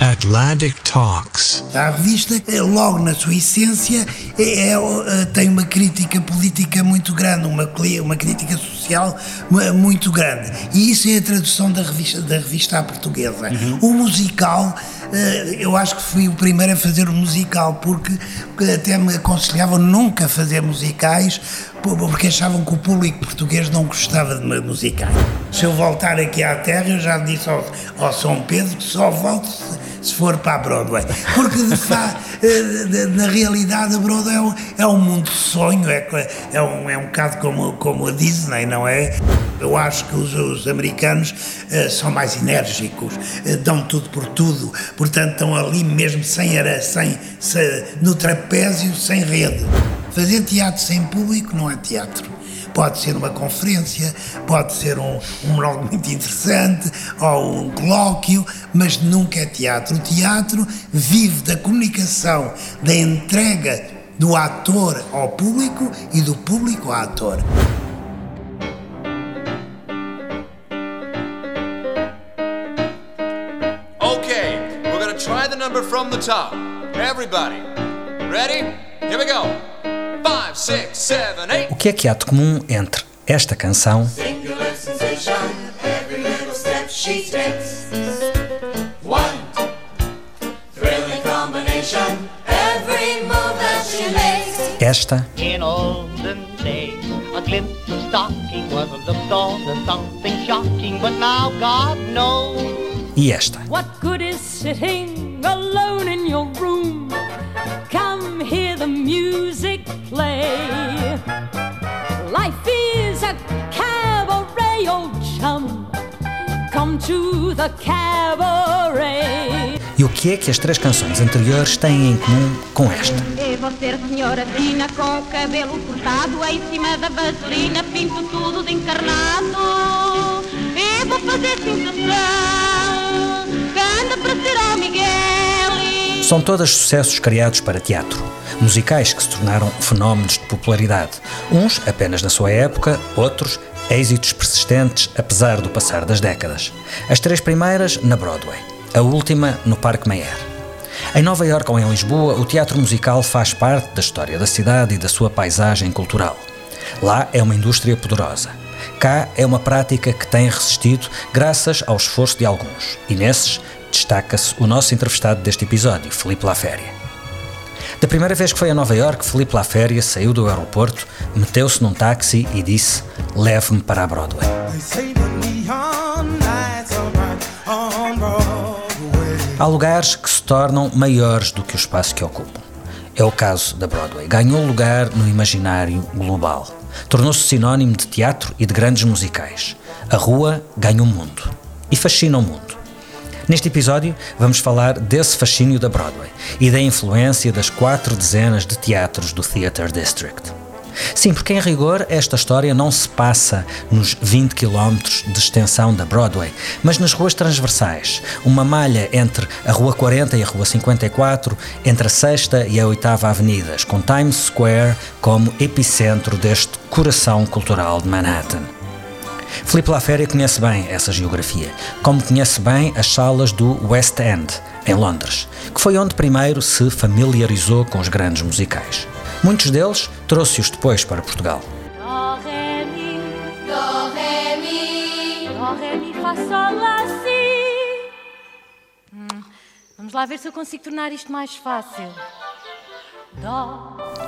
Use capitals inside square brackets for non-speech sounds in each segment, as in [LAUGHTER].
Atlantic Talks. A revista, logo na sua essência, é, é, tem uma crítica política muito grande, uma, uma crítica social muito grande. E isso é a tradução da revista, da revista à portuguesa. Uhum. O musical, eu acho que fui o primeiro a fazer o musical, porque até me aconselhavam nunca fazer musicais, porque achavam que o público português não gostava de musicais. Se eu voltar aqui à terra, eu já disse ao, ao São Pedro que só volto se for para a Broadway. Porque, de facto, eh, na realidade, a Broadway é um, é um mundo de sonho, é, é, um, é um bocado como, como a Disney, não é? Eu acho que os, os americanos uh, são mais enérgicos, uh, dão tudo por tudo, portanto, estão ali mesmo sem, sem, sem no trapézio, sem rede. Fazer teatro sem público não é teatro. Pode ser uma conferência, pode ser um, um monólogo muito interessante ou um colóquio, mas nunca é teatro. O teatro vive da comunicação, da entrega do ator ao público e do público ao ator. Number from the top. Everybody, ready? Here we go. O que é que há de comum entre esta canção esta e esta. What good is sitting alone in your room? The music play. Life is a cabaret, old chum. Come to the cabaret. E o que é que as três canções anteriores têm em comum com esta? Eu vou ser senhora fina com o cabelo cortado em cima da vaselina, pinto tudo de encarnado. Eu vou fazer sensação, São todas sucessos criados para teatro musicais que se tornaram fenómenos de popularidade, uns apenas na sua época, outros êxitos persistentes apesar do passar das décadas. As três primeiras na Broadway, a última no Parque Mayer. Em Nova York ou em Lisboa, o teatro musical faz parte da história da cidade e da sua paisagem cultural. Lá é uma indústria poderosa. Cá é uma prática que tem resistido graças ao esforço de alguns, e nesses destaca-se o nosso entrevistado deste episódio, Felipe Laféria. Da primeira vez que foi a Nova York, Felipe Laféria saiu do aeroporto, meteu-se num táxi e disse: Leve-me para a Broadway. Há lugares que se tornam maiores do que o espaço que ocupam. É o caso da Broadway. Ganhou lugar no imaginário global. Tornou-se sinónimo de teatro e de grandes musicais. A rua ganha o mundo. E fascina o mundo. Neste episódio, vamos falar desse fascínio da Broadway e da influência das quatro dezenas de teatros do Theatre District. Sim, porque em rigor esta história não se passa nos 20 km de extensão da Broadway, mas nas ruas transversais, uma malha entre a Rua 40 e a Rua 54, entre a 6 e a 8 Avenidas, com Times Square como epicentro deste coração cultural de Manhattan. Filipe Laféria conhece bem essa geografia, como conhece bem as salas do West End, em Londres, que foi onde primeiro se familiarizou com os grandes musicais. Muitos deles trouxe-os depois para Portugal. Hum, vamos lá ver se eu consigo tornar isto mais fácil.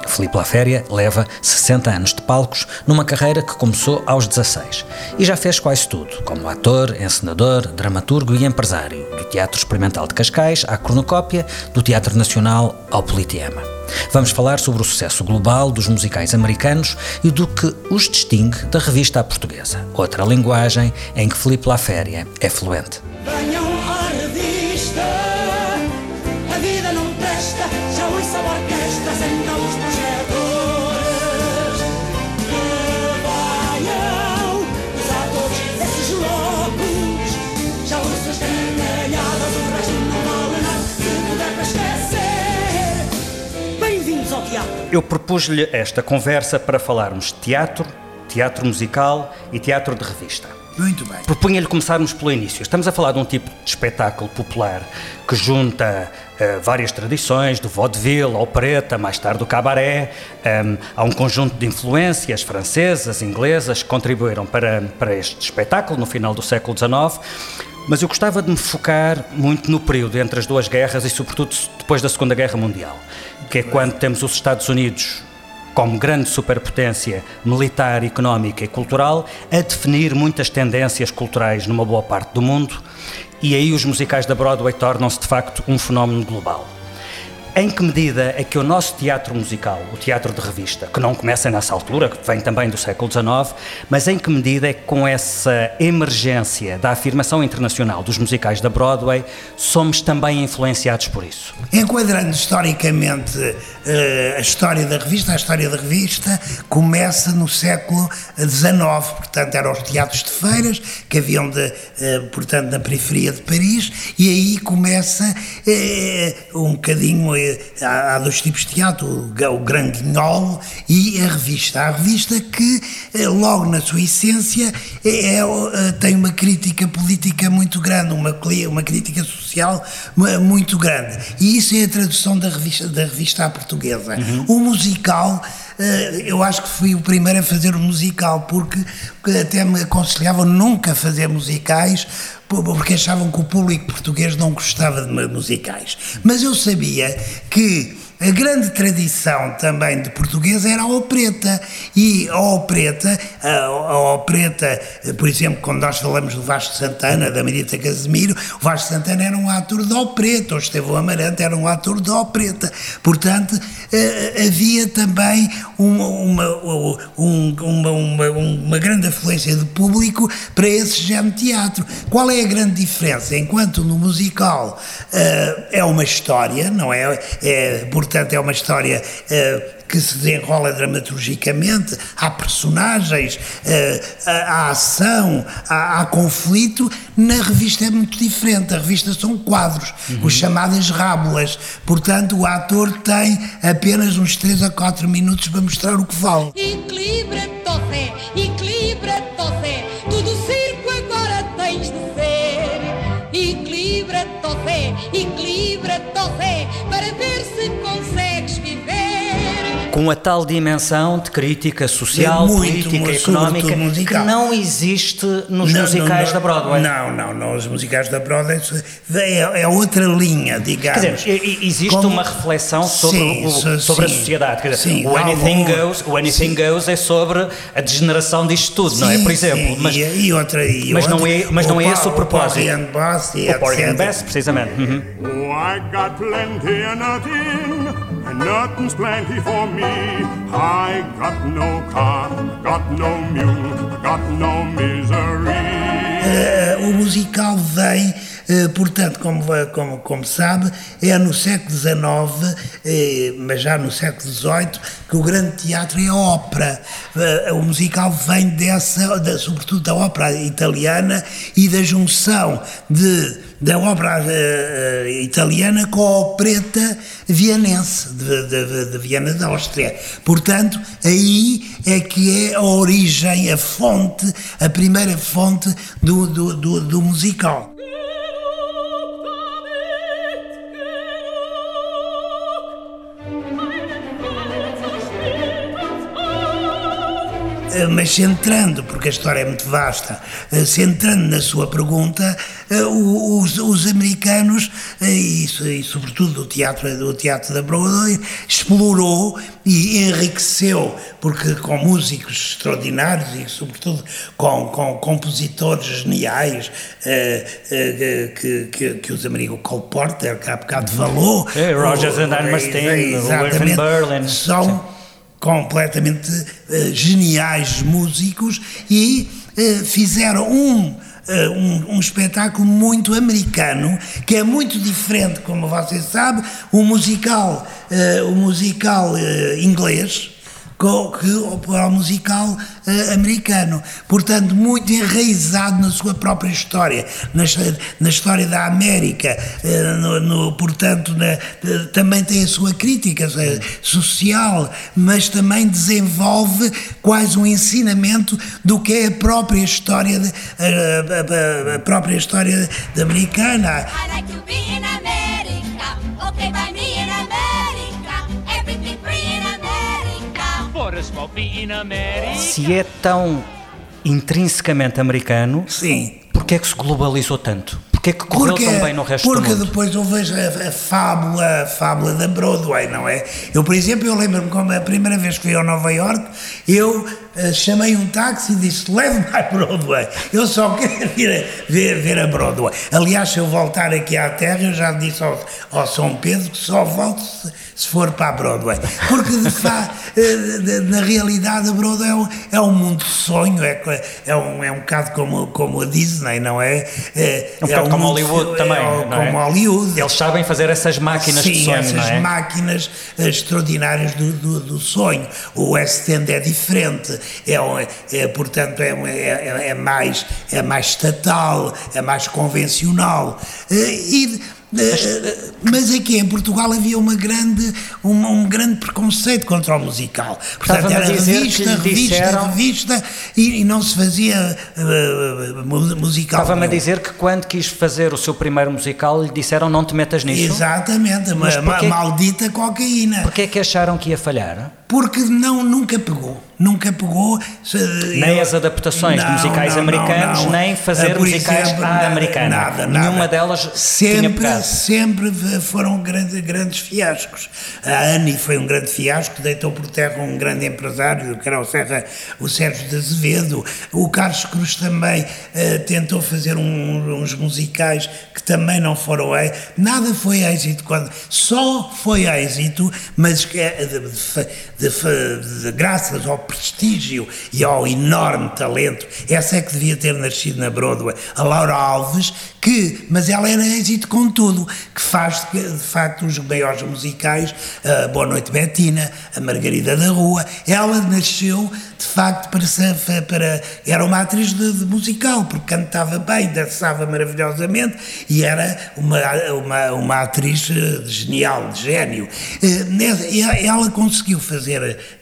Filipe Laféria leva 60 anos de palcos numa carreira que começou aos 16 e já fez quase tudo, como ator, encenador, dramaturgo e empresário, do Teatro Experimental de Cascais à Cornucópia, do Teatro Nacional ao Politeama. Vamos falar sobre o sucesso global dos musicais americanos e do que os distingue da revista à portuguesa, outra linguagem em que Filipe Laféria é fluente. Venham Eu propus-lhe esta conversa para falarmos de teatro, teatro musical e teatro de revista. Muito bem. Propunha-lhe começarmos pelo início. Estamos a falar de um tipo de espetáculo popular que junta uh, várias tradições, do vaudeville ao preta, mais tarde do cabaré. Um, há um conjunto de influências francesas, inglesas, que contribuíram para, para este espetáculo no final do século XIX. Mas eu gostava de me focar muito no período entre as duas guerras e, sobretudo, depois da Segunda Guerra Mundial, que é quando temos os Estados Unidos como grande superpotência militar, económica e cultural, a definir muitas tendências culturais numa boa parte do mundo, e aí os musicais da Broadway tornam-se de facto um fenómeno global. Em que medida é que o nosso teatro musical, o teatro de revista, que não começa nessa altura, que vem também do século XIX, mas em que medida é que com essa emergência da afirmação internacional dos musicais da Broadway, somos também influenciados por isso? Enquadrando historicamente uh, a história da revista, a história da revista começa no século XIX, portanto eram os teatros de feiras que haviam de, uh, portanto na periferia de Paris e aí começa uh, um bocadinho há, há dois tipos de teatro, o, grande guignol e a revista. A revista que, eh, logo na sua essência, é, é, eh, tem uma crítica política muito grande, uma, uma crítica social muito grande. E isso é a tradução da revista, da revista à portuguesa. Uhum. O musical eu acho que fui o primeiro a fazer o musical, porque até me aconselhavam nunca fazer musicais, porque achavam que o público português não gostava de musicais. Mas eu sabia que a grande tradição também de português era a opereta. E a opereta, a, a por exemplo, quando nós falamos do Vasco Santana, da Marita Casemiro, o Vasco Santana era um ator de opereta, o Estevão Amarante era um ator de opereta. Portanto, eh, havia também uma, uma, uma, uma, uma grande afluência de público para esse género de teatro. Qual é a grande diferença? Enquanto no musical uh, é uma história, não é? é portanto, é uma história uh, que se desenrola dramaturgicamente, há personagens, uh, há ação, há, há, conflito. Na revista é muito diferente. A revista são quadros, uhum. os chamadas rábulas. Portanto, o ator tem apenas uns 3 a 4 minutos para mostrar o que vale. Equilibra-te, equilibra-te, tudo circo agora tens de ser. Equilibra-te, equilibra-te, para ver se com a tal dimensão de crítica social, é muito, política, económica, que não existe nos não, musicais não, da Broadway. Não, não, não, os musicais da Broadway é, é outra linha, digamos. Quer dizer, existe Como... uma reflexão sobre, sim, o, sobre sim, a sociedade. Quer dizer, sim, o Anything, goes, o anything goes é sobre a degeneração disto tudo, não é? Por exemplo. Mas, e, outra, e mas outra, não é, mas não é esse o propósito. O Porgy Bass e O Porgy Bass, precisamente. Uhum. Oh, I got plenty of nothing. Nothing's plenty for me. I got no car, got no mule, got no misery. Uh, o musical vem portanto, como, como, como sabe, é no século XIX, uh, mas já no século XVIII, que o grande teatro é a ópera. Uh, o musical vem dessa, de, sobretudo da ópera italiana e da junção de da obra uh, italiana com a opereta vienense de, de, de, Viena da Áustria. Portanto, aí é que é a origem, a fonte, a primeira fonte do, do, do, do musical. Mas centrando, porque a história é muito vasta, eh, centrando na sua pergunta, eh, os, os americanos, e, e, sobretudo o teatro, o teatro da Broadway, explorou e enriqueceu, porque com músicos extraordinários e sobretudo com, com compositores geniais que, que, que os amigos Cole Porter, que há bocado falou. É, Rogers and Hammerstein, William Berlin. São completamente uh, geniais músicos e uh, fizeram um, uh, um, um, espetáculo muito americano, que é muito diferente, como você sabe, o musical, o musical inglês, para o musical uh, americano. Portanto, muito enraizado na sua própria história, na, na história da América. Uh, no, no, portanto, na, também tem a sua crítica social, mas também desenvolve quase um ensinamento do que é a própria história, de, a, a, a, própria história de americana. I like to be in America, okay Se é tão intrinsecamente americano, Sim. porquê é que se globalizou tanto? Porquê é que correu porque, tão bem no resto? Porque depois eu vejo a, a, fábula, a fábula da Broadway, não é? Eu, por exemplo, eu lembro-me como a primeira vez que fui a Nova York, eu uh, chamei um táxi e disse, leve-me à Broadway. Eu só [LAUGHS] queria vir a, ver, ver, a Broadway. Aliás, se eu voltar aqui à Terra, eu já disse ao, ao São Pedro que só volto se, se for para a Broadway. Porque, de facto, uh, [LAUGHS] na realidade, a Broadway é um, é um mundo de sonho, é, é, um, é um bocado como, como a Disney, não é? É, é um como Hollywood também, é, não é? Como Hollywood. Eles sabem fazer essas máquinas Sim, de sonho, essas não é? máquinas extraordinárias do, do, do, sonho. O West End é diferente, é, é portanto, é, é, é, mais, é mais estatal, é mais convencional. E eh, mas aqui em Portugal havia uma grande, um, um grande preconceito contra o musical. Portanto, era revista, revista, revista e, e, não se fazia uh, musical. Estava-me a dizer que quando quis fazer o seu primeiro musical lhe disseram não te metas nisso. Exatamente, mas uma maldita cocaína. Porquê é que acharam que ia falhar? Porque não, nunca pegou nunca pegou. Nem as adaptações não, musicais não, americanos, não, nem fazer Por musicais exemplo, à americana. Nada, nada. Nenhuma delas sempre, sempre foram grandes, grandes fiascos. A Annie foi um grande fiasco, deitou por terra um grande empresário, que era o, Serra, o Sérgio de Azevedo. O Carlos Cruz também uh, tentou fazer um, uns musicais que também não foram êxito. Nada foi êxito, quando, só foi êxito, mas de, de, de, graças ao prestígio e ao enorme talento. Essa é que devia ter nascido na Broadway. A Laura Alves, que, mas ela era êxito com tudo, que faz de facto os maiores musicais, a Boa Noite Betina, a Margarida da Rua. Ela nasceu de facto para, para era uma atriz de, de musical, porque cantava bem, dançava maravilhosamente e era uma, uma, uma atriz eh, genial, de gênio. Eh, ela conseguiu fazer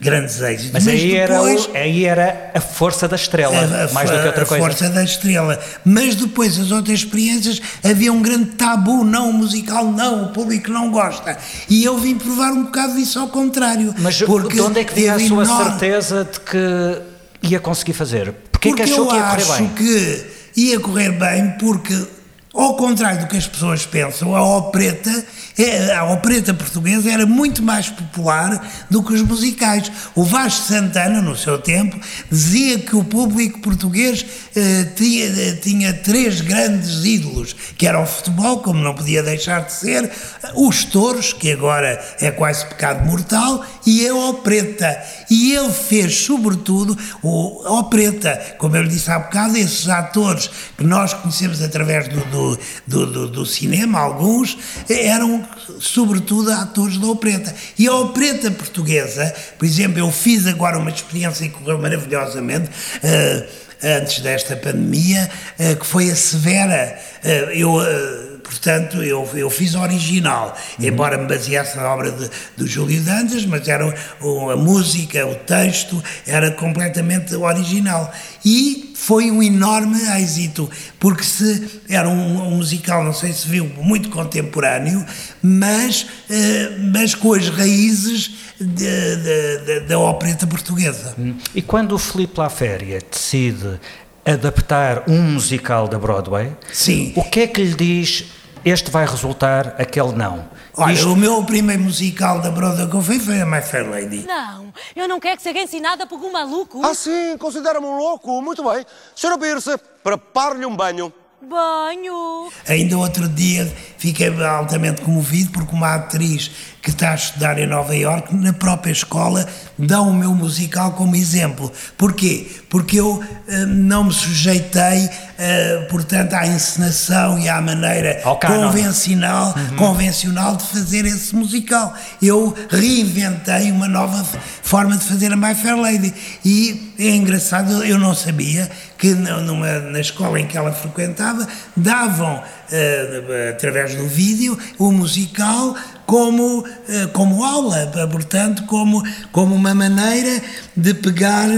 grandes êxitos. Mas, mas aí, depois, era, aí era a força da estrela, a, mais do que outra coisa. A força da estrela. Mas depois as outras experiências havia um grande tabu, não, o musical não, o público não gosta. E eu vim provar um bocado disso ao contrário. Mas porque de onde é que veio a sua enorme... certeza de que ia conseguir fazer? Porquê porque que achou que ia correr bem? Eu acho que ia correr bem porque, ao contrário do que as pessoas pensam, a opereta é, a opereta portuguesa era muito mais popular do que os musicais. O Vasco Santana, no seu tempo, dizia que o público português eh, tinha, eh, tinha três grandes ídolos, que era o futebol, como não podia deixar de ser, os touros, que agora é quase pecado mortal, e a opereta. E ele fez, sobretudo, o, a opereta, como eu lhe disse há bocado, esses atores que nós conhecemos através do, do, do, do, do cinema, alguns, eram sobretudo atores da opereta. E a opereta portuguesa, por exemplo, eu fiz agora uma experiência que correu maravilhosamente. Uh, antes desta pandemia, uh, que foi a Severa. Uh, eu portanto, eu, eu fiz original, uhum. embora me baseasse na obra de, do Júlio Dantas, mas era o, a música, o texto, era completamente original. E foi um enorme êxito, porque se era um, um musical, não sei se viu, muito contemporâneo, mas, uh, mas com as raízes de, de, da opereta portuguesa. Hum. E quando o Filipe Laféria decide adaptar um musical da Broadway, Sim. o que é que lhe diz este vai resultar, aquele não? Olha, Isto... o meu primeiro musical da Broadway que eu fiz foi a My Fair Lady. Não, eu não quero que seja ensinada por um maluco. Ah, sim, considera-me um louco. Muito bem. Senhora Pierce, prepare-lhe um banho. Banho! Ainda outro dia fiquei altamente comovido porque uma atriz que está a estudar em Nova Iorque, na própria escola, dão o meu musical como exemplo. Porquê? Porque eu uh, não me sujeitei, uh, portanto, à encenação e à maneira convencional, uhum. convencional de fazer esse musical. Eu reinventei uma nova forma de fazer a My Fair Lady. E é engraçado, eu não sabia que numa, na escola em que ela frequentava davam, uh, através do vídeo, o musical como, uh, como aula, portanto, como, como uma maneira de pegar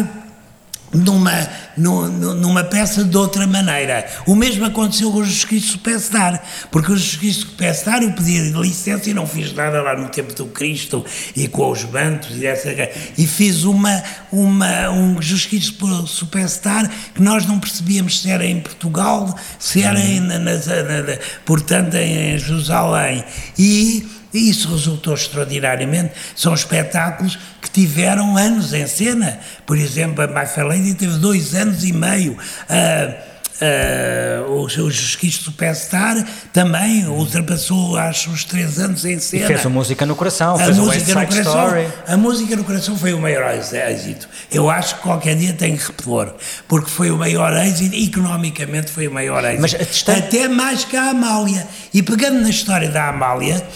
numa, numa peça de outra maneira. O mesmo aconteceu com o Cristo Superstar, porque o Cristo Superstar eu pedi licença e não fiz nada lá no tempo do Cristo e com os bantos e essa e fiz uma, uma, um Cristo Superstar que nós não percebíamos se era em Portugal, se era em, na, na, na, portanto em Jerusalém. E e isso resultou extraordinariamente. São espetáculos que tiveram anos em cena. Por exemplo, a My Fair Lady teve dois anos e meio. Uh, Uh, o, o Jesus Superstar também ultrapassou, acho, os três anos em cena. E fez a música no coração, a fez música no coração, Story. A música no coração foi o maior êxito. Eu acho que qualquer dia tem que repor, porque foi o maior êxito, economicamente foi o maior êxito. Mas. Até mais que a Amália. E pegando na história da Amália,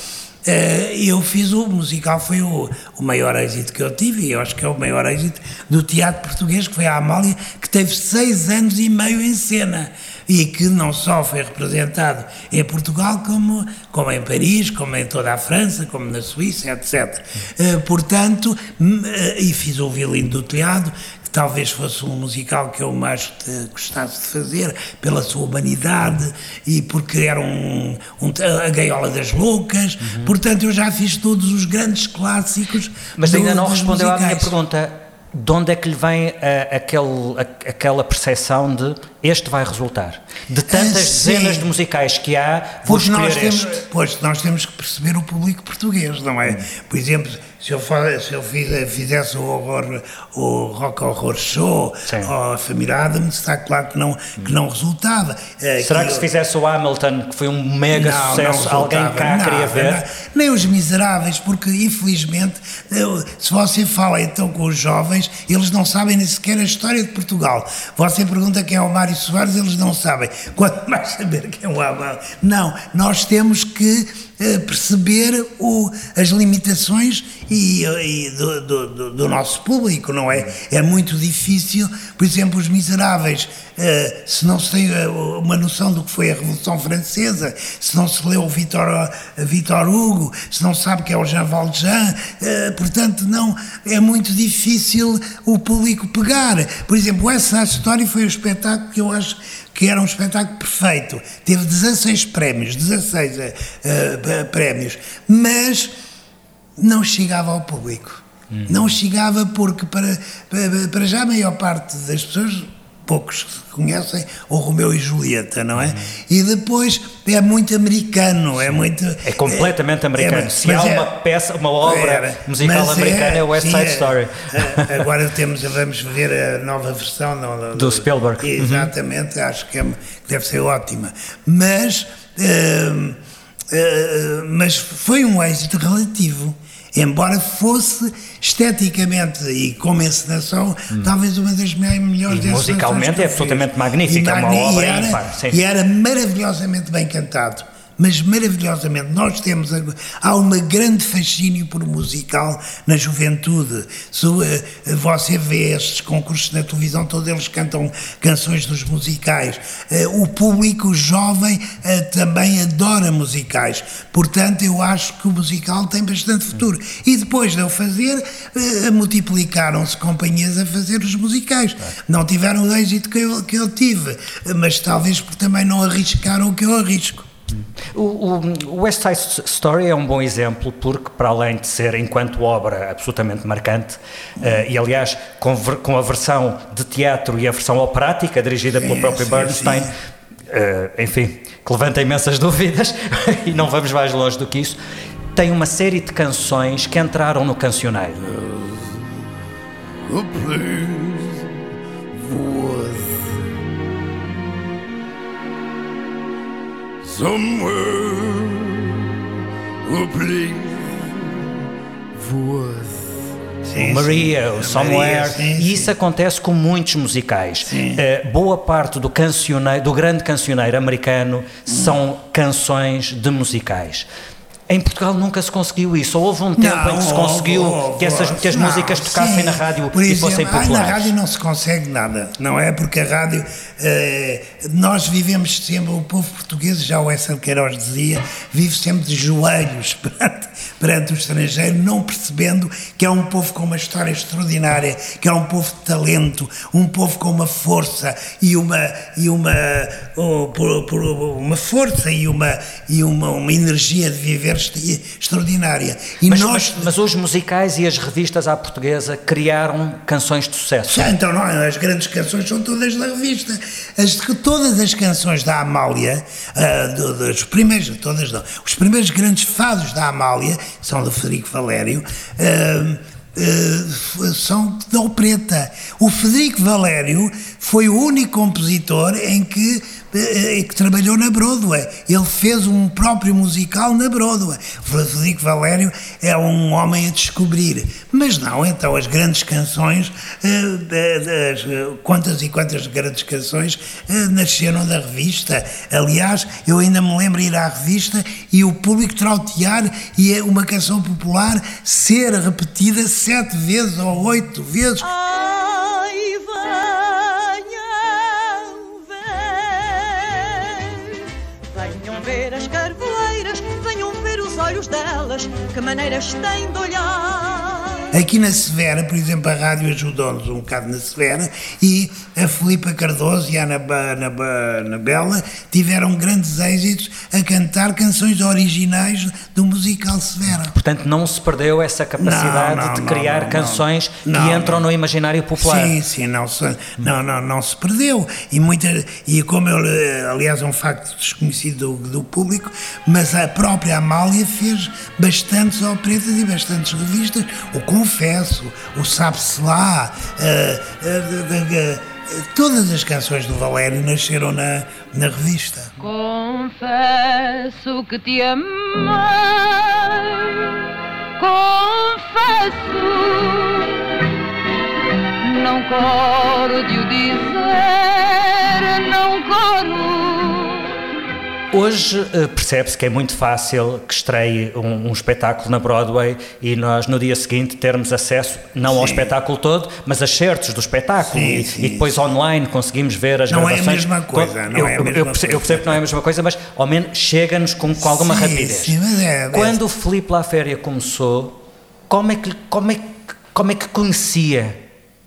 eu fiz o musical, foi o, o maior êxito que eu tive, e eu acho que é o maior êxito do teatro português, que foi a Amália, que teve seis anos e meio em cena, e que não só foi representado em Portugal, como, como em Paris, como em toda a França, como na Suíça, etc. Eh, portanto, uh, e fiz o violino do telhado, talvez fosse um musical que eu mais gostasse de fazer, pela sua humanidade e porque era um, um a Gaiola das Loucas. Uhum. Portanto, eu já fiz todos os grandes clássicos. Mas ainda não respondeu musicais. à minha pergunta. De onde é que lhe vem a, aquele, a, aquela percepção de este vai resultar? De tantas ah, dezenas de musicais que há, vou escolher nós temos, este. Pois, nós temos que perceber o público português, não é? Uhum. Por exemplo, se eu, se eu fizesse o, horror, o Rock Horror Show Sim. ou a Família Adams, está claro que não, que não resultava. Eh, Será que, que se fizesse o Hamilton, que foi um mega não, sucesso, não alguém cá nada, queria ver? Não, nem os miseráveis, porque infelizmente, se você fala então com os jovens, eles não sabem nem sequer a história de Portugal. Você pergunta quem é o Mário Soares, eles não sabem. Quanto mais saber quem é o Hamilton. Não, nós temos que perceber o, as limitações e, e do, do, do, nosso público, não é? É muito difícil, por exemplo, os miseráveis, uh, se não se tem uma noção do que foi a Revolução Francesa, se não se leu o Victor, Victor Hugo, se não sabe que é o Jean Valjean, portanto, não, é muito difícil o público pegar. Por exemplo, essa história foi o espetáculo que eu acho que era um espetáculo perfeito. Teve 16 prémios, 16 uh, uh, prémios, mas não chegava ao público. Hum. Não chegava porque, para, para, para já, a maior parte das pessoas poucos conhecem, o Romeu e Julieta, não é? Uhum. E depois é muito americano, é muito... É completamente é, americano. É, Se há é, uma peça, uma obra musical americana, é West Side Story. É, agora temos, vamos ver a nova versão... do, do, Spielberg. Uhum. Exatamente, uhum. acho que, é, deve ser ótima. Mas... Uh, uh, mas foi um êxito relativo embora fosse esteticamente e como encenação, hum. talvez uma das melhores e musicalmente é absolutamente magnífica, é uma obra e era, ímpar, e era maravilhosamente bem cantado mas maravilhosamente. Nós temos, há uma grande fascínio por musical na juventude. Se uh, você vê estes concursos na televisão, todos eles cantam canções dos musicais. Uh, o público jovem uh, também adora musicais. Portanto, eu acho que o musical tem bastante futuro. E depois de eu fazer, multiplicaram-se companhias a fazer os musicais. Não tiveram o êxito que eu, que eu tive, mas talvez porque também não arriscaram o que eu arrisco. O, o, West Side Story é um bom exemplo porque, para além de ser, enquanto obra, absolutamente marcante, uh, e aliás, com, com, a versão de teatro e a versão operática, dirigida sim, pelo próprio sim, Bernstein, sim. Uh, enfim, que levanta imensas [LAUGHS] dúvidas, e não vamos mais longe do que isso, tem uma série de canções que entraram no cancioneiro. Oh, somewhere a place. Sim, Maria, sim, Somewhere, Maria, sim, e isso acontece com muitos musicais. Uh, boa parte do cancioneiro, do grande cancioneiro americano são canções de musicais. Em Portugal nunca se conseguiu isso. Ou houve um tempo Não, em que se conseguiu houve, que, essas, que as não, músicas tocassem sim. na rádio Por e exemplo, fossem ai, na populares. rádio não se consegue nada, não é? Porque a rádio, eh, nós vivemos sempre, o povo português, já o Essa Queiroz dizia, vive sempre de joelhos [LAUGHS] perante, perante o estrangeiro, não percebendo que é um povo com uma história extraordinária, que é um povo de talento, um povo com uma força e uma, e uma, oh, uma força e uma, e uma, uma energia de viver extra- extraordinária. E Mas, nós, mas, mas os musicais e as revistas à portuguesa criaram canções de sucesso. Então não, as grandes canções são todas da revista. As, todas as canções da Amália, do- dos primeiros, todas não, os primeiros grandes fados da Amália, são do Federico Valério, ah, ah, são da opereta. O Federico Valério foi o único compositor em que, que trabalhou na Broadway. Ele fez um próprio musical na Broadway. O Federico Valério é um homem a descobrir. Mas não, então as grandes canções, eh, eh, as, eh, quantas e quantas grandes canções eh, nasceram da revista. Aliás, eu ainda me lembro ir à revista e o público trautear e é uma canção popular ser repetida sete vezes ou oito vezes. Ai, olhos delas, que maneiras têm de olhar. Aqui na Severa, por exemplo, a rádio ajudou-nos um bocado na Severa e a Filipa Cardoso e a Ana, Ba- Ana, Ba- Ana Bela tiveram grandes êxitos a cantar canções originais do musical Severa. Portanto, não se perdeu essa capacidade Não, não, de criar não, canções que entram no imaginário popular. Sim, sim, não se, não, não, não se perdeu. E, muita, e como eu, eh, aliás, é um facto desconhecido do, do público, mas a própria Amália fez bastantes operetas e bastantes revistas. O Confesso, o Sabe-se Lá, eh, eh, de- de- de- todas as canções do Valério nasceram na, na revista. Confesso que te amei, confesso, não coro de o dizer, não coro. Hoje eh, percebe-se que é muito fácil que estreie um, um espetáculo na Broadway e nós no dia seguinte termos acesso não ao Sim. espetáculo todo, mas a certos do espetáculo Sim, e, sim, e depois online conseguimos ver as Não é a gravações. mesma coisa, não eu, é a eu- mesma eu percebo, eu coisa. percebo que não é a mesma coisa, mas ao menos chega-nos com, com alguma rapidez. sim, mas é- é- Quando o Filipe Laféria começou, como é que, como é, como é que conhecia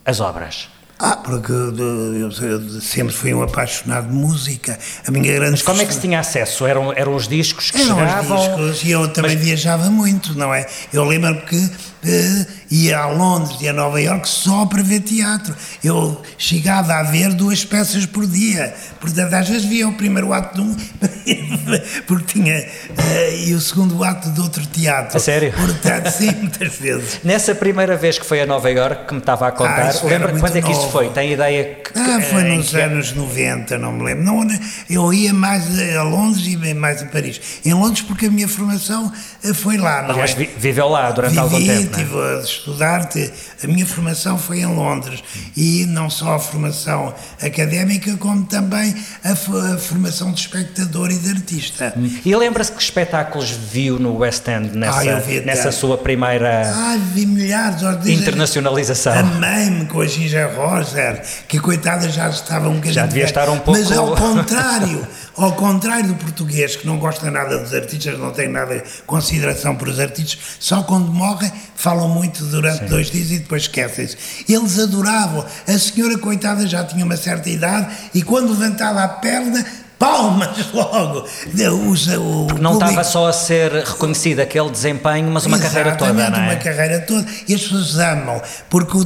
as obras? Ah, porque eu, sempre fui um apaixonado de música. A minha grande Mas como é que se tinha acesso? Eram, eram os discos que Eram chegavam? os discos e eu também viajava muito, não é? Eu lembro-me que eh, ia a Londres e a Nova Iorque só para ver teatro. Eu chegava a ver duas peças por dia. Portanto, às vezes via o primeiro ato de um, [LAUGHS] porque tinha. eh, e o segundo ato de outro teatro. A sério? Portanto, sim, [LAUGHS] muitas vezes. Nessa primeira vez que foi a Nova Iorque que me estava a Ah, contar, era lembra quando é que isso foi? Tem ideia que. Ah, foi em nos que- anos 90, não me lembro. Não, eu ia mais a Londres e mais a Paris. Em Londres porque a minha formação eh, foi lá, Aliás, é? vi- viveu lá durante algum Vivi, tempo. Estive a estudar, a minha formação foi em Londres e não só a formação académica, como também a, fo- a formação de espectador e de artista. E lembra-se que espetáculos viu no West End nessa, Ah, vi nessa sua primeira Ah, vi milhares internacionalização? Amei-me com a Ginger Roser, que coitada já estava um bocadinho. Já devia estar um pouco- Mas ao contrário, [LAUGHS] ao contrário do português, que não gosta nada dos artistas, não tem nada de consideração por os artistas, só quando morrem falam muito durante dois dias e depois esquecem-se. Eles adoravam. A senhora, coitada, já tinha uma certa idade e quando levantava a perna, palmas logo. Os, o Não público- estava só a ser reconhecido aquele desempenho, mas uma carreira toda, Exatamente, não é? uma carreira toda. E as pessoas amam, porque o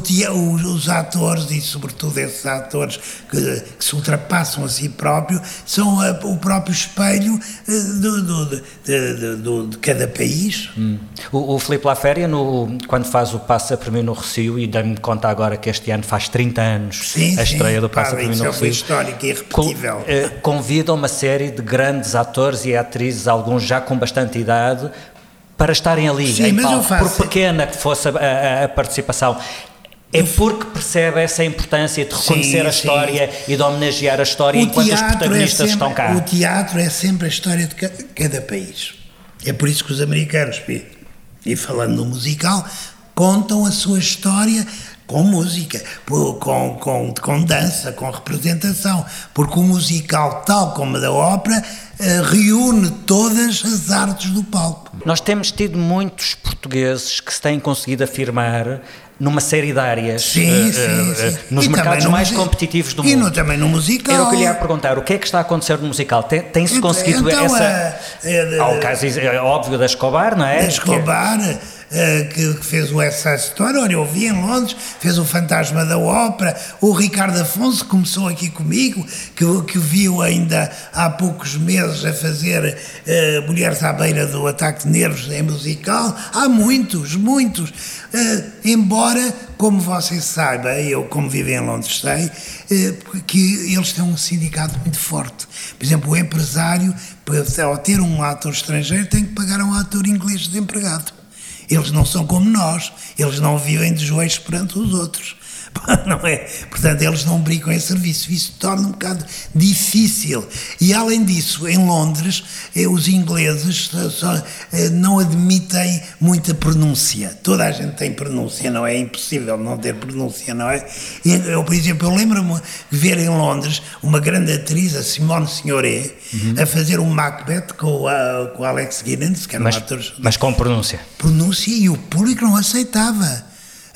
os, atores, e sobretudo esses atores que, que se ultrapassam a si próprios, são a- o próprio espelho eh, do, do- de, de- cada país. Hum. O, o Filipe Laféria, no, quando faz o Passa por mim no Recio, e dá-me conta agora que este ano faz 30 anos Sim, a sim, estreia do pá, Passa por mim no é Recio. histórica e Con- irrepetível. eh, convida uma série de grandes atores e atrizes, alguns já com bastante idade, para estarem ali Sim, palco, por pequena que fosse a, a- a participação, é porque percebe essa importância de reconhecer Sim, a sim. história e de homenagear a história enquanto os protagonistas estão cá. O teatro é sempre a história de ca- cada país. É por isso que os americanos, e- e falando no musical, contam a sua história com música, com, com, com dança, com representação, porque o musical, tal como a da ópera, eh, reúne todas as artes do palco. Nós temos tido muitos portugueses que se têm conseguido afirmar numa série de áreas Sim, eh, sim, eh, sim. nos E mercados no mais competitivos do e mundo. no- também no musical. Era o que eu lhe ia perguntar, o que é que está a acontecer no musical? Tem- Tem-se Então- conseguido então, essa... eh, eh, Há o caso é, óbvio da Escobar, não é? da Escobar, eh, que, que fez o West Side Story, olha, eu vi em Londres, fez o Fantasma da Ópera, o Ricardo Afonso começou aqui comigo, que, que viu ainda há poucos meses a fazer eh, Mulheres à Beira do Ataque de Nervos em musical, há muitos, muitos, Eh, embora, como você saiba, eu como vivo em Londres sei, eh, que eles têm um sindicato muito forte. Por exemplo, o empresário, ao ter um ator estrangeiro, tem que pagar a um ator inglês desempregado. Eles não são como nós, eles não vivem de joelhos perante os outros. [LAUGHS] Não é? Portanto, eles não brincam em serviço. Isso torna um bocado difícil. E além disso, em Londres, eh, os ingleses eh, não admitem muita pronúncia. Toda a gente tem pronúncia, não é? É impossível não ter pronúncia, não é? Eu, por exemplo, eu lembro-me de ver em Londres uma grande atriz, a Simone Signoret, a fazer um Macbeth com, o, ah, com Alex Guinness, que era Mas, um ator mas com pronúncia. pronúncia e o público não aceitava.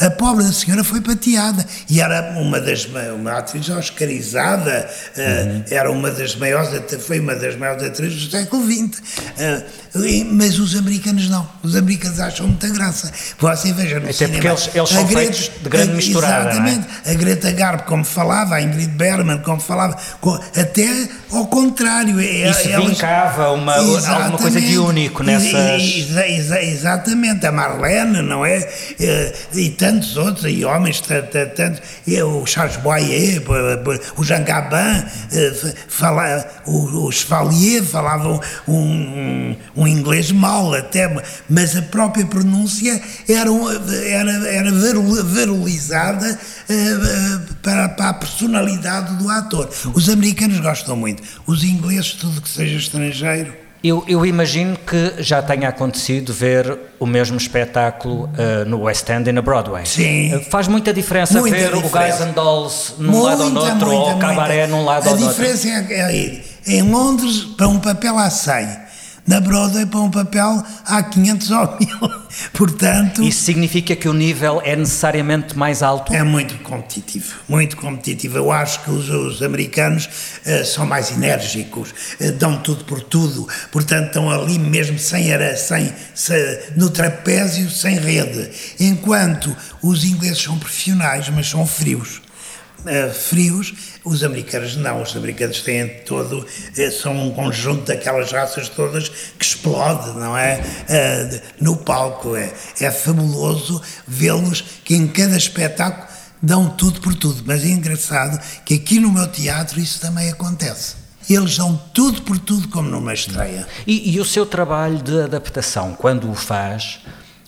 A pobre da senhora foi pateada e era uma das ma- uma atriz oscarizada, eh, era uma das maiores, foi uma das maiores atrizes do século XX. Eh, e- mas os americanos não. Os americanos acham muita graça. Você veja no Até cinema. porque eles- eles são feitos de grande misturada, é? Exatamente. A Greta Garbo, como falava, a Ingrid Bergman, como falava, até ao contrário. é- Isso elas- vincava uma, alguma coisa de único E- nessas... e- exa- exa- exatamente, a Marlene, não é? Eh, E tantos outros, e homens, ta- ta- tantos, e o Charles Boyer, o Jean Gabin, eh, fala, o, Chevalier falavam um, um, inglês mau até, mas a própria pronúncia era, era, era varulizada eh, eh, para, para a personalidade do ator. Os americanos gostam muito, os ingleses, tudo que seja estrangeiro. Eu, eu imagino que já tenha acontecido ver o mesmo espetáculo eh, no West End e na Broadway. Sim. Eh, faz muita diferença Muita ver o diferença. Guys and Dolls num lado ou no outro, ou o Cabaré num lado A ou no outro. diferença é, é. Em Londres, para um papel há 100. Na Broadway, para um papel há 500 ou 1000. [LAUGHS] Portanto, Isso significa que o nível é necessariamente mais alto? é muito competitivo. Muito competitivo. Eu acho que os, os americanos eh, são mais enérgicos, eh, dão tudo por tudo. Portanto, estão ali mesmo sem, ara- sem, sem- no trapézio, sem rede. Enquanto os ingleses são profissionais, mas são frios. Uh, frios, os americanos não, os americanos têm todo, eh, são um conjunto daquelas raças todas que explode, não é? De- no palco, é, é fabuloso vê-los que em cada espetáculo dão tudo por tudo, mas é engraçado que aqui no meu teatro isso também acontece. Eles dão tudo por tudo como numa estreia. E, e o seu trabalho de adaptação, quando o faz,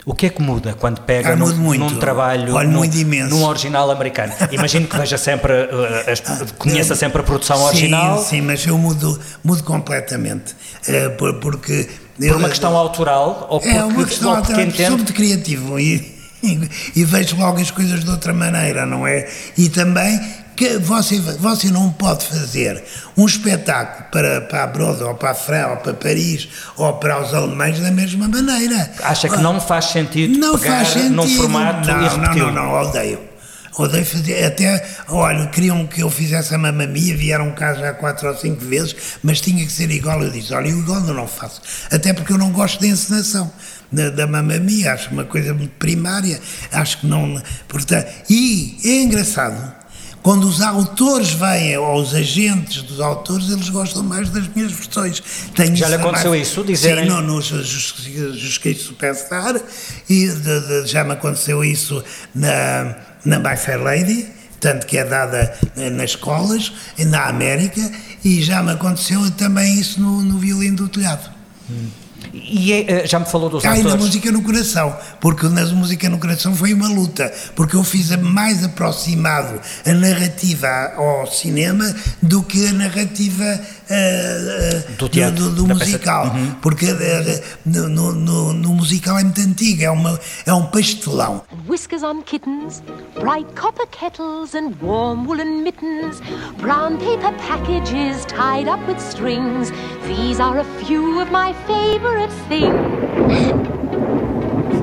o que é que muda quando pega Ah, num, muito. num trabalho, Olha, num, muito imenso. num original americano? Imagino que veja sempre, eh, as- conheça sempre a produção original. Sim, sim, mas eu mudo, mudo completamente. eh, por- porque. Por uma questão autoral ou porque, É uma questão ou até entende sou muito criativo e, e, [LAUGHS] e vejo logo as coisas de outra maneira, não é? E também que você, você não pode fazer um espetáculo para, para a Broadway, ou para a França, ou para Paris, ou para os alemães da mesma maneira. Acha que não faz sentido Não faz sentido. num formato não? Não, não, não, odeio. Odeio fazer, até, olha, queriam que eu fizesse a mamamia, vieram cá já quatro ou cinco vezes, mas tinha que ser igual. Eu disse, olha, igual eu não faço. Até porque eu não gosto da encenação da, da mamamia, acho uma coisa muito primária, acho que não. Portanto, e é engraçado, quando os autores vêm, ou os agentes dos autores, eles gostam mais das minhas versões. Tenho Já lhe aconteceu mais- isso? Dizerem- Sim, no, no Justiça Superstar, e de- de- já me aconteceu isso na, na My Fair Lady, tanto que é dada nas escolas, na América, e já me aconteceu também isso no, no violino do telhado. E é, já me falou dos Cai atores. na música no coração, porque na música no coração foi uma luta, porque eu fiz a mais aproximado a narrativa ao cinema do que a narrativa do, teatro, do, do musical, uhum. porque uh, no, no, no, musical é muito antigo, é, uma, é um pastelão. Whiskers on kittens, bright copper kettles and warm woolen mittens, brown paper packages tied up with strings. These are a few of my favorite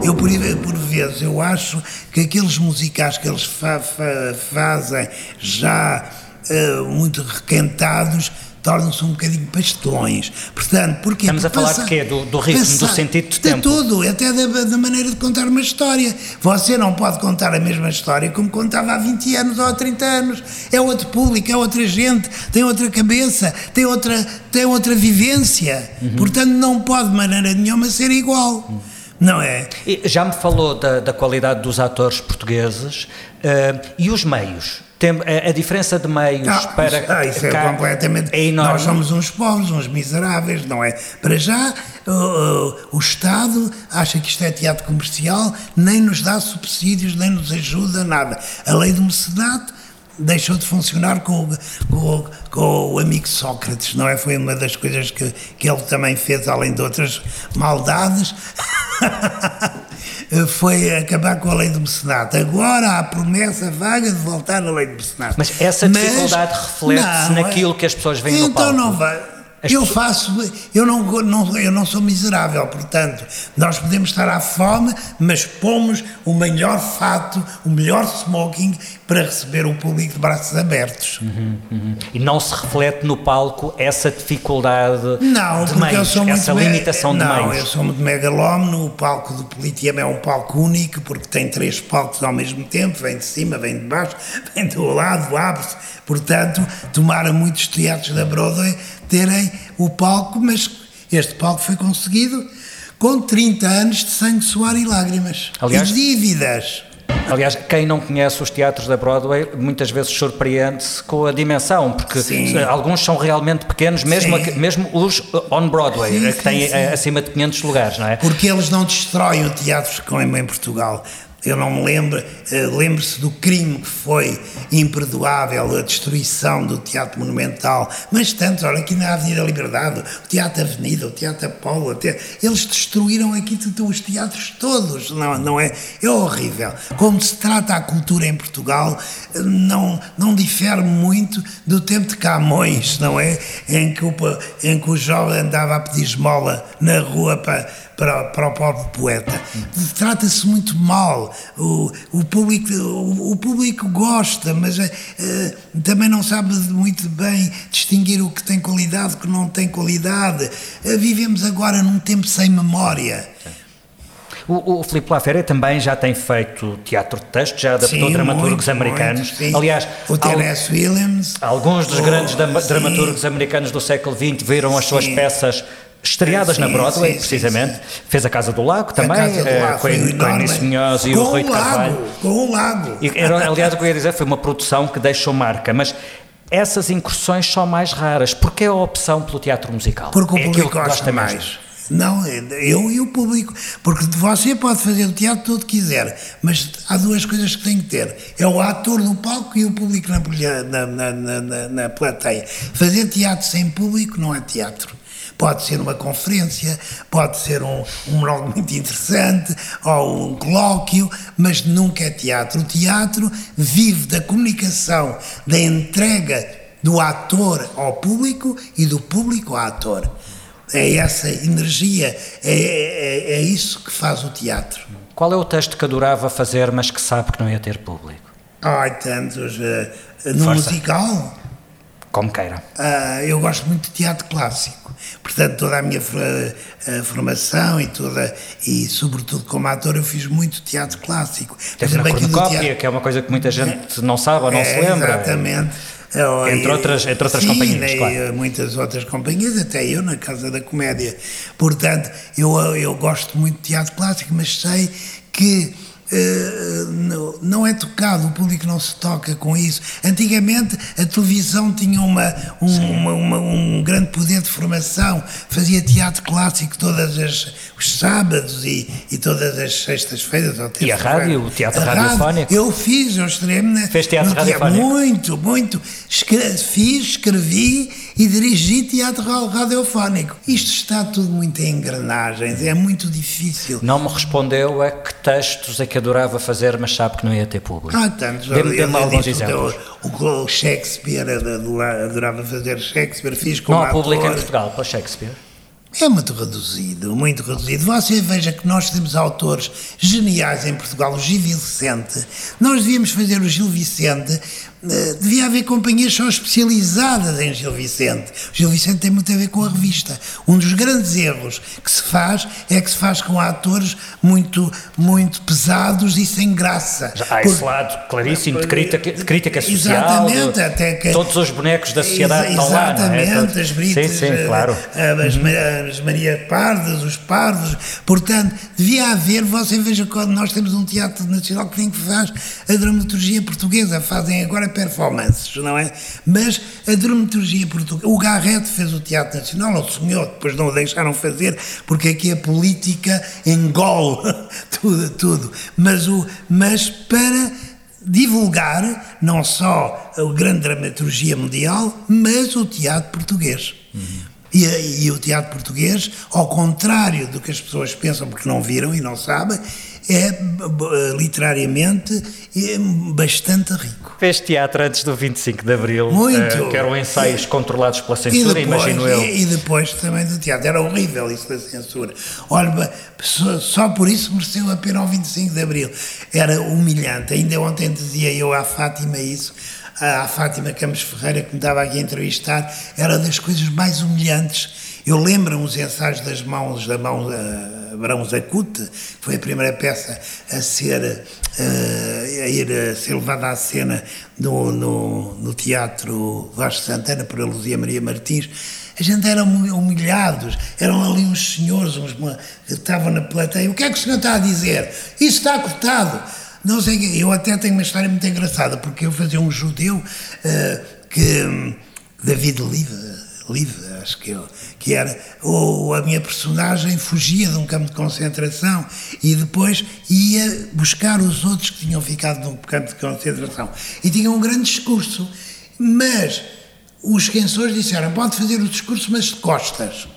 eu, por, por vezes, eu acho que aqueles musicais que eles fa, fa, fazem já uh, muito requentados tornam-se um bocadinho pastelões. Portanto, porque Estamos a falar de quê? Do, do ritmo, do sentido de, de tempo? De tudo, até da, da, maneira de contar uma história. Você não pode contar a mesma história como contava há 20 anos ou há 30 anos. É outro público, é outra gente, tem outra cabeça, tem outra, tem outra vivência. Uhum. Portanto, não pode de maneira nenhuma ser igual. Uhum. Não é? E já me falou da, da qualidade dos atores portugueses uh, e os meios. Tem, a, a, diferença de meios ah, para. Ah, isso é completamente. É enorme. Nós somos uns pobres, uns miseráveis, não é? Para já, uh, o Estado acha que isto é teatro comercial, nem nos dá subsídios, nem nos ajuda, nada. A lei do mecenato deixou de funcionar com, com, com, o amigo Sócrates, não é? Foi uma das coisas que, que ele também fez, além de outras maldades. [LAUGHS] foi acabar com a lei do mecenato. Agora há a promessa vaga de voltar à lei do mecenato. Mas essa dificuldade reflete-se naquilo que as pessoas veem então no palco. Então não vai. As eu faço, eu não, não, eu não sou miserável, portanto, nós podemos estar à fome, mas pomos o melhor fato, o melhor smoking para receber o público de braços abertos. Uhum, uhum. E não se reflete no palco essa dificuldade não, de porque meios, eu sou muito essa limitação não, de meios? Não, eu sou muito megalómano, o palco do Politeama é um palco único, porque tem três palcos ao mesmo tempo, vem de cima, vem de baixo, [LAUGHS] vem do lado, abre-se. Portanto, tomaram muitos teatros da Broadway terem o palco, mas este palco foi conseguido com 30 anos de sangue, suor e lágrimas. Aliás, e dívidas. Aliás, quem não conhece os teatros da Broadway muitas vezes surpreende-se com a dimensão, porque sim. alguns são realmente pequenos, mesmo, mesmo os on-Broadway, que sim, têm sim. acima de 500 lugares, não é? Porque eles não destroem o teatro como em Portugal. Eu não me lembro, uh, lembre-se do crime que foi imperdoável, a destruição do Teatro Monumental, mas tantos, olha aqui na Avenida Liberdade, o Teatro Avenida, o Teatro Apolo, teatro, eles destruíram aqui os teatros todos, não, não é? É horrível. Como se trata a cultura em Portugal, não, não difere muito do tempo de Camões, não é? Em que o, em que o jovem andava a pedir esmola na rua para para, para o próprio poeta. Trata-se muito mal. O, o, público, o, o público gosta, mas uh, também não sabe muito bem distinguir o que tem qualidade, o que não tem qualidade. Uh, vivemos agora num tempo sem memória. O, o Filipe Lafera também já tem feito teatro de texto, já adaptou sim, dramaturgos muito, americanos. Muito, Aliás, o Tennessee Williams. Alguns dos grandes dramaturgos americanos do século XX viram as suas peças estreadas sim, na Broadway, sim, precisamente. Sim, Fez a Casa do Lago também, do Lago, com, com a Eunice Munhoz e com o Rui de Carvalho. Com o Lago. E, era, aliás, o que eu ia dizer foi uma produção que deixou marca, mas essas incursões são mais raras. Porque é a opção pelo teatro musical? Porque o é público gosta, gosta mais. Não, eu e o público. Porque você pode fazer o teatro todo que quiser, mas há duas coisas que tem que ter: é o ator no palco e o público na, na, na, na, na plateia. Fazer teatro sem público não é teatro. Pode ser uma conferência, pode ser um, um monólogo muito interessante ou um colóquio, mas nunca é teatro. O teatro vive da comunicação, da entrega do ator ao público e do público ao ator. É essa energia, é, é, é isso que faz o teatro. Qual é o texto que adorava fazer, mas que sabe que não ia ter público? Ai, tantos. Uh, no Força. musical? Como queira. Uh, eu gosto muito de teatro clássico. Portanto, toda a minha formação e toda e sobretudo como ator eu fiz muito teatro clássico. Teve na cornucópia, que é uma coisa que muita gente é, não sabe ou não é, se lembra. Exatamente. Entre outras, entre outras sim, companhias, claro. Eh, muitas outras companhias, até eu na Casa da Comédia. Portanto, eu, eu gosto muito de teatro clássico, mas sei que Uh, não, não, é tocado, o público não se toca com isso. Antigamente a televisão tinha uma, um, uma, uma, um grande poder de formação, fazia teatro clássico todos os sábados e, e todas as sextas-feiras. E a rádio, o teatro radiofónico? Eu fiz, eu estreiei-me Fez teatro radiofónico? Muito, muito. Escre fiz, escrevi e dirigi teatro radiofónico. Isto está tudo muito em engrenagens, é muito difícil. Não me respondeu a que textos é que adorava fazer, mas sabe que não ia ter público. Ah, tantos. Dê-me alguns exemplos. O, o, Shakespeare, adorava fazer Shakespeare, fiz com Não há público em Portugal para Shakespeare? É muito reduzido, muito reduzido. Você veja que nós temos autores geniais em Portugal, o Gil Vicente. Nós devíamos fazer o Gil Vicente devia haver companhias só especializadas em Gil Vicente. O Gil Vicente tem muito a ver com a revista. Um dos grandes erros que se faz é que se faz com atores muito, muito pesados e sem graça. Já há esse lado claríssimo de crítica, de crítica social. Exatamente, até que. Todos os bonecos da sociedade ex estão lá. Exatamente, é? as britas, sim, sim, claro. Eh, as, uhum. as Maria Pardas, os Pardos. Portanto, devia haver, você veja quando nós temos um teatro nacional que tem que faz a dramaturgia portuguesa, fazem agora performances, não é? Mas a dramaturgia portuguesa. O Garrett fez o Teatro Nacional, o senhor, depois não o deixaram fazer, porque aqui a política engole [LAUGHS] tudo, tudo. Mas, o, mas para divulgar não só a grande dramaturgia mundial, mas o teatro português. Uhum. E, e, o teatro português, ao contrário do que as pessoas pensam, porque não viram e não sabem, é literariamente é bastante rico. Fez teatro antes do 25 de Abril, Muito. Uh, que eram ensaios controlados pela censura, depois, imagino eu. E, e, depois também do teatro. Era horrível isso da censura. Olha, só, só por isso mereceu a pena o 25 de Abril. Era humilhante. Ainda ontem dizia eu à Fátima isso à Fátima Campos Ferreira, que me estava aqui a entrevistar, era das coisas mais humilhantes. Eu lembro-me os ensaios das mãos, da mão uh, Abrão Zacute, foi a primeira peça a ser, uh, a ir a ser levada à cena no, no, no Teatro Vasco Santana por Luzia Maria Martins. A gente era humilhados, eram ali uns senhores uns, que estavam na plateia. O que é que o senhor está a dizer? Isso está cortado. Não sei, eu até tenho uma história muito engraçada, porque eu fazia um judeu uh, que. Um, David Live, Live, acho que, eu, que era. Ou a minha personagem fugia de um campo de concentração e depois ia buscar os outros que tinham ficado no campo de concentração. E tinha um grande discurso. Mas os censores disseram: pode fazer o discurso, mas de costas.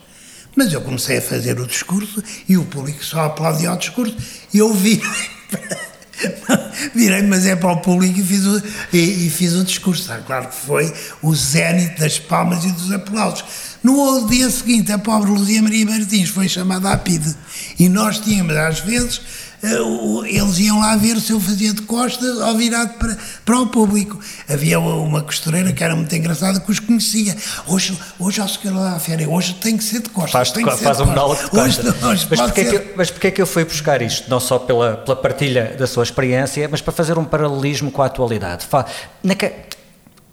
Mas eu comecei a fazer o discurso e o público só aplaudia o discurso e eu vi. [LAUGHS] [LAUGHS] Virei, mas é para o público e fiz o, e, e fiz o discurso. Ah, claro que foi o zénite das palmas e dos aplausos. No dia seguinte, a pobre Luzia Maria Martins foi chamada à PIDE. E nós tínhamos, às vezes, eles iam lá ver se eu fazia de costas ou virado para, para o público. Havia uma costureira que era muito engraçada que os conhecia. Hoje, hoje ao senhor lá à férias, hoje tem que ser de costas. Faz, tem que faz um monólogo de costas. Hoje, hoje mas, porquê ser... é que, mas porquê é que eu fui buscar isto? Não só pela, pela partilha da sua experiência, mas para fazer um paralelismo com a atualidade. Na,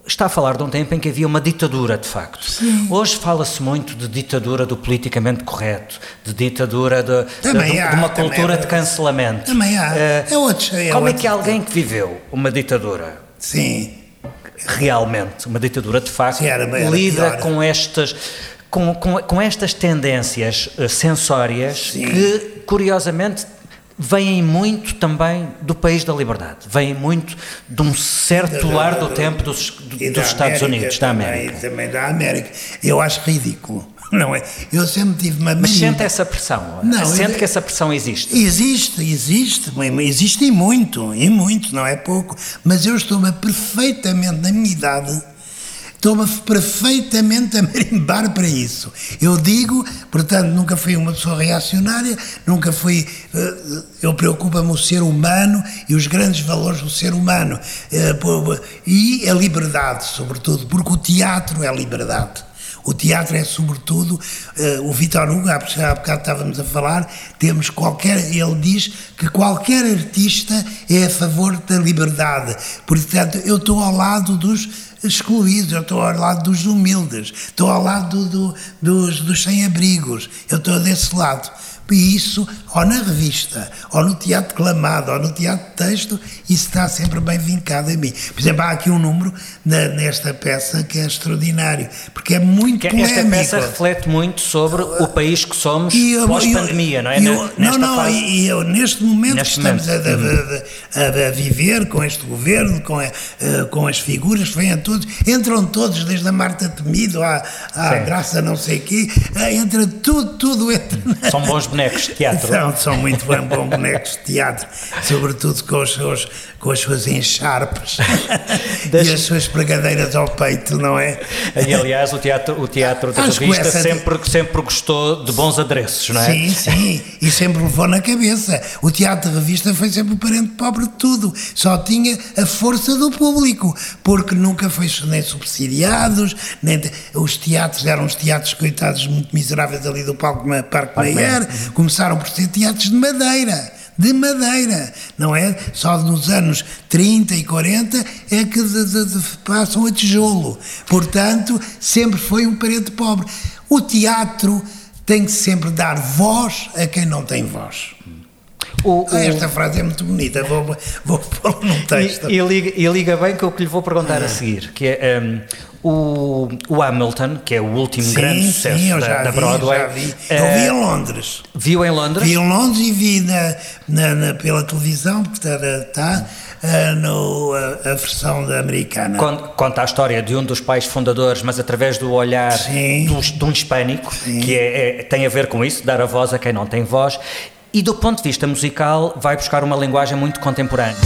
está a falar de um tempo em que havia uma ditadura, de facto. Sim. Hoje fala-se muito de ditadura do politicamente correto, de ditadura de, de, há, de uma cultura de cancelamento. Também há. Uh, é outro, é como é que alguém que viveu uma ditadura? Sim. Realmente, uma ditadura de facto, Sim, era, era lida pior. com estas. Com, com, com estas tendências uh, sensórias Sim. que, curiosamente, vêm muito também do país da liberdade, vêm muito de um certo da, lar do, do tempo dos, do, dos Estados Unidos, da América. Também, também da América. Eu acho ridículo. Não é? Eu sempre tive uma. Mas sente essa pressão? Não, sente eu, que essa pressão existe? Existe, existe. Existe e muito, e muito, não é pouco. Mas eu estou-me perfeitamente, na minha idade, Estou-me perfeitamente a marimbar para isso. Eu digo, portanto, nunca fui uma pessoa reacionária, nunca fui. Eh, eu preocupa-me o ser humano e os grandes valores do ser humano. Eh, e a liberdade, sobretudo, porque o teatro é liberdade. O teatro é, sobretudo, uh, o Vitor Hugo, há bocado estávamos a falar, temos qualquer. Ele diz que qualquer artista é a favor da liberdade. Portanto, eu estou ao lado dos excluídos, eu estou ao lado dos humildes, estou ao lado do, do, dos, dos sem-abrigos, eu estou desse lado. E isso, ou na revista, ou no teatro clamado, ou no teatro de texto, isso está sempre bem vincado em mim. Por exemplo, há aqui um número na, nesta peça que é extraordinário, porque é muito que polémico. Esta peça reflete muito sobre o país que somos pós-pandemia, não é? Eu, não, não, fase... e eu, neste momento neste que estamos momento. A, a, a, a, viver com este governo, com, com as figuras que vêm a todos, entram todos, desde a Marta Temido à, à Graça não sei quê, entra tudo, tudo entra. São bons bonecos de teatro. [LAUGHS] São, são muito bem bons bonecos de teatro, sobretudo com os seus com as suas encharpes [LAUGHS] e as suas pregadeiras ao peito, não é? E aliás, o teatro, o teatro da revista essa... sempre, sempre gostou de bons adereços, não é? Sim, sim, e sempre levou na cabeça. O teatro da revista foi sempre o parente pobre de tudo, só tinha a força do público, porque nunca foi nem subsidiados, nem os teatros eram os teatros coitados muito miseráveis ali do palco Parque Mayer, começaram por ser teatros de madeira de madeira, não é? Só nos anos 30 e 40 é que de, de, de, passam a tijolo. Portanto, sempre foi um parente pobre. O teatro tem que sempre dar voz a quem não tem voz. O. Ah, esta frase é muito bonita, vou, vou [LAUGHS] pôr num texto. E, e, liga, e, liga, bem com o que lhe vou perguntar ah. a seguir, que é um, o, o, Hamilton, que é o último sim, grande sucesso sim, da, da vi, Broadway. Já vi. Eu vi em Londres. Viu em Londres? Vi em Londres e vi na, na, na pela televisão, porque está, está uh, no, a, a, versão da americana. Conta, conta, a história de um dos pais fundadores, mas através do olhar do, de um hispânico, sim. que é, é, tem a ver com isso, dar a voz a quem não tem voz. E do ponto de vista musical, vai buscar uma linguagem muito contemporânea.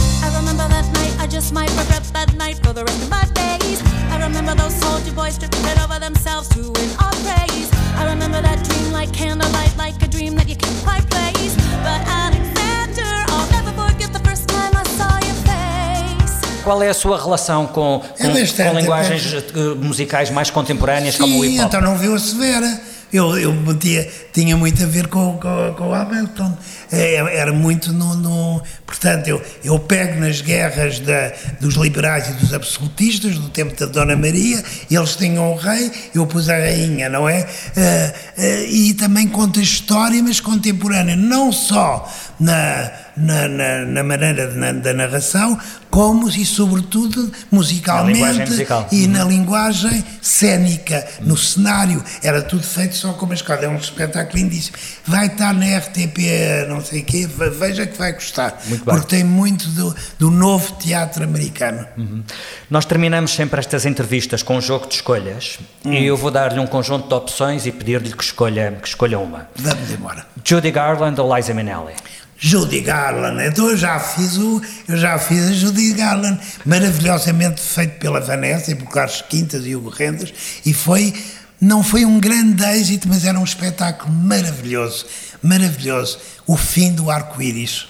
Qual é a sua relação com, com, é com linguagens é musicais mais contemporâneas Sim, como o hip hop? então não viu a Severa eu, eu metia, tinha muito a ver com, com, com o Hamilton. É, era muito no. no portanto, eu, eu pego nas guerras da, dos liberais e dos absolutistas, do tempo da Dona Maria, eles tinham o rei, eu pus a rainha, não é? Uh, uh, e também conta história, mas contemporânea, não só na, na, na, na maneira de, na, da narração, como e, sobretudo, musicalmente musical. e uhum. na linguagem cênica, uhum. no cenário. Era tudo feito só com uma escola. É um espetáculo lindíssimo. Vai estar na RTP, não sei o quê, veja que vai gostar. Porque tem muito do, do novo teatro americano. Uhum. Nós terminamos sempre estas entrevistas com um jogo de escolhas e hum. eu vou dar-lhe um conjunto de opções e pedir-lhe que escolha, que escolha uma. Vamos embora. Judy Garland ou Liza Minnelli? Judy Garland. Então eu já fiz o, eu já fiz a Judy Garland, maravilhosamente feito pela Vanessa e por Carlos Quintas e Hugo Rendas, e foi, não foi um grande êxito, mas era um espetáculo maravilhoso, maravilhoso. O fim do arco-íris.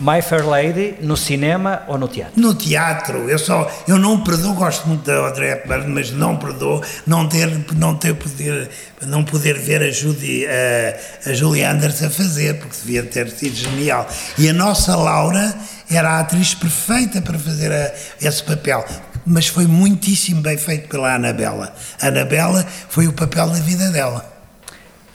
My Fair Lady no cinema ou no teatro? No teatro. Eu só eu não perdoo, gosto muito da Audrey Hepburn, mas não perdoo não ter não ter poder não poder ver a Judy a, a Julie Anderson a fazer, porque devia ter sido genial. E a nossa Laura era a atriz perfeita para fazer a, esse papel. Mas foi muitíssimo bem feito pela Anabela. A Anabela foi o papel da vida dela.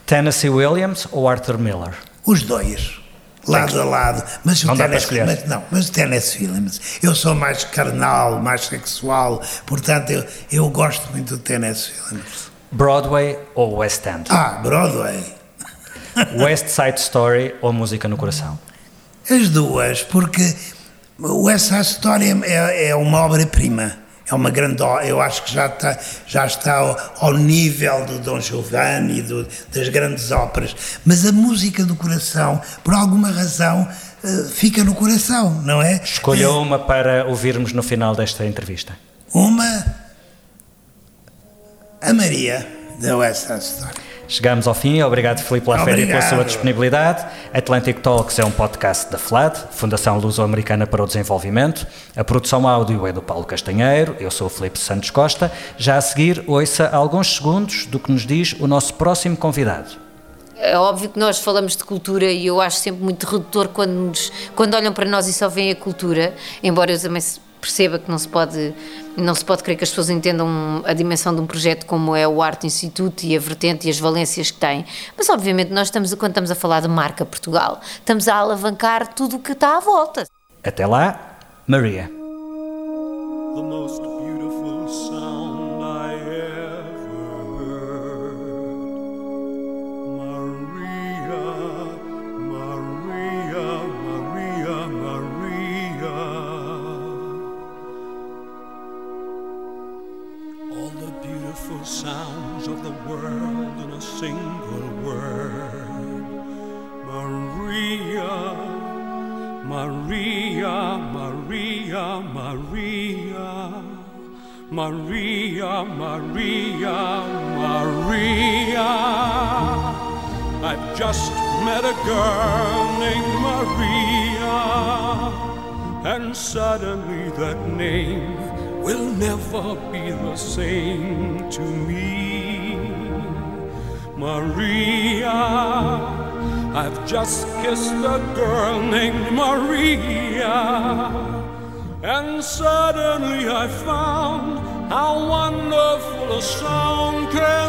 Tennessee Williams ou Arthur Miller? Os dois lado a lado. Mas não o Tennessee, mas, não, mas o Tennessee Williams, eu sou mais carnal, mais sexual, portanto eu, eu gosto muito do Tennessee Williams. Broadway ou West End? Ah, Broadway. [LAUGHS] West Side Story ou Música no Coração? As duas, porque West Side Story é, é uma obra-prima é uma grande. Eu acho que já está, já está ao, ao nível do Dom Giovanni, do, das grandes óperas. Mas a música do coração, por alguma razão, uh, fica no coração, não é? Escolha uma para ouvirmos no final desta entrevista. Uma. A Maria, da West Side. Chegamos ao fim. Obrigado, Filipe Laferi, pela sua disponibilidade. Atlantic Talks é um podcast da FLAD, Fundação Luso-Americana para o Desenvolvimento. A produção áudio é do Paulo Castanheiro. Eu sou o Filipe Santos Costa. Já a seguir, ouça alguns segundos do que nos diz o nosso próximo convidado. É óbvio que nós falamos de cultura e eu acho sempre muito redutor quando, nos, quando olham para nós e só veem a cultura, embora eu também perceba que não se pode não se pode crer que as pessoas entendam a dimensão de um projeto como é o Arte Instituto e a vertente e as valências que tem. Mas, obviamente, nós estamos, quando estamos a falar de marca Portugal, estamos a alavancar tudo o que está à volta. Até lá, Maria. Maria, just kissed a girl named Maria. And suddenly I found how wonderful a song can